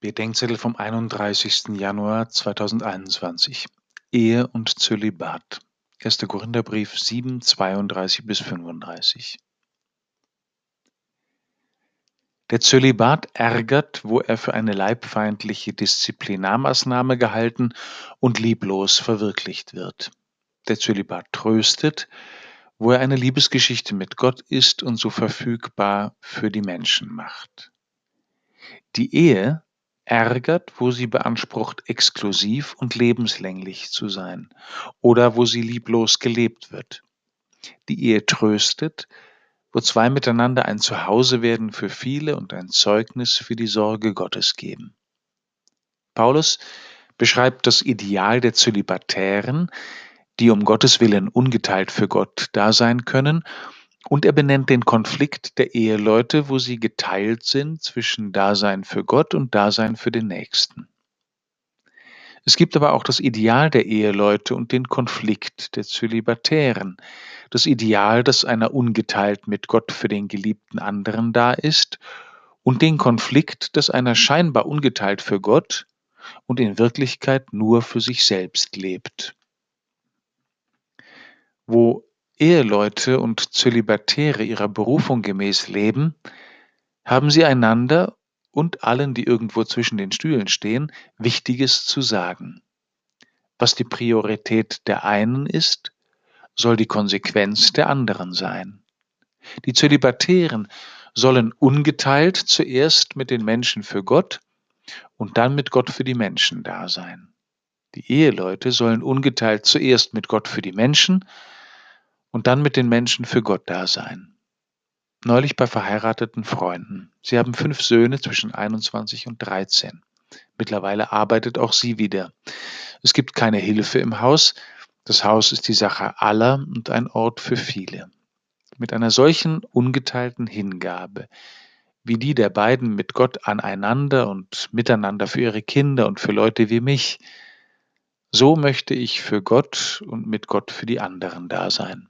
Bedenkzettel vom 31. Januar 2021. Ehe und Zölibat. 1. Korintherbrief 7, 32 bis 35. Der Zölibat ärgert, wo er für eine leibfeindliche Disziplinarmaßnahme gehalten und lieblos verwirklicht wird. Der Zölibat tröstet, wo er eine Liebesgeschichte mit Gott ist und so verfügbar für die Menschen macht. Die Ehe ärgert, wo sie beansprucht, exklusiv und lebenslänglich zu sein oder wo sie lieblos gelebt wird. Die Ehe tröstet, wo zwei miteinander ein Zuhause werden für viele und ein Zeugnis für die Sorge Gottes geben. Paulus beschreibt das Ideal der Zölibatären, die um Gottes Willen ungeteilt für Gott da sein können und er benennt den Konflikt der Eheleute, wo sie geteilt sind zwischen Dasein für Gott und Dasein für den Nächsten. Es gibt aber auch das Ideal der Eheleute und den Konflikt der Zölibatären. Das Ideal, dass einer ungeteilt mit Gott für den geliebten anderen da ist und den Konflikt, dass einer scheinbar ungeteilt für Gott und in Wirklichkeit nur für sich selbst lebt. Wo Eheleute und Zölibatäre ihrer Berufung gemäß leben, haben sie einander und allen, die irgendwo zwischen den Stühlen stehen, Wichtiges zu sagen. Was die Priorität der einen ist, soll die Konsequenz der anderen sein. Die Zölibatären sollen ungeteilt zuerst mit den Menschen für Gott und dann mit Gott für die Menschen da sein. Die Eheleute sollen ungeteilt zuerst mit Gott für die Menschen und dann mit den Menschen für Gott da sein. Neulich bei verheirateten Freunden. Sie haben fünf Söhne zwischen 21 und 13. Mittlerweile arbeitet auch sie wieder. Es gibt keine Hilfe im Haus. Das Haus ist die Sache aller und ein Ort für viele. Mit einer solchen ungeteilten Hingabe, wie die der beiden mit Gott aneinander und miteinander für ihre Kinder und für Leute wie mich, so möchte ich für Gott und mit Gott für die anderen da sein.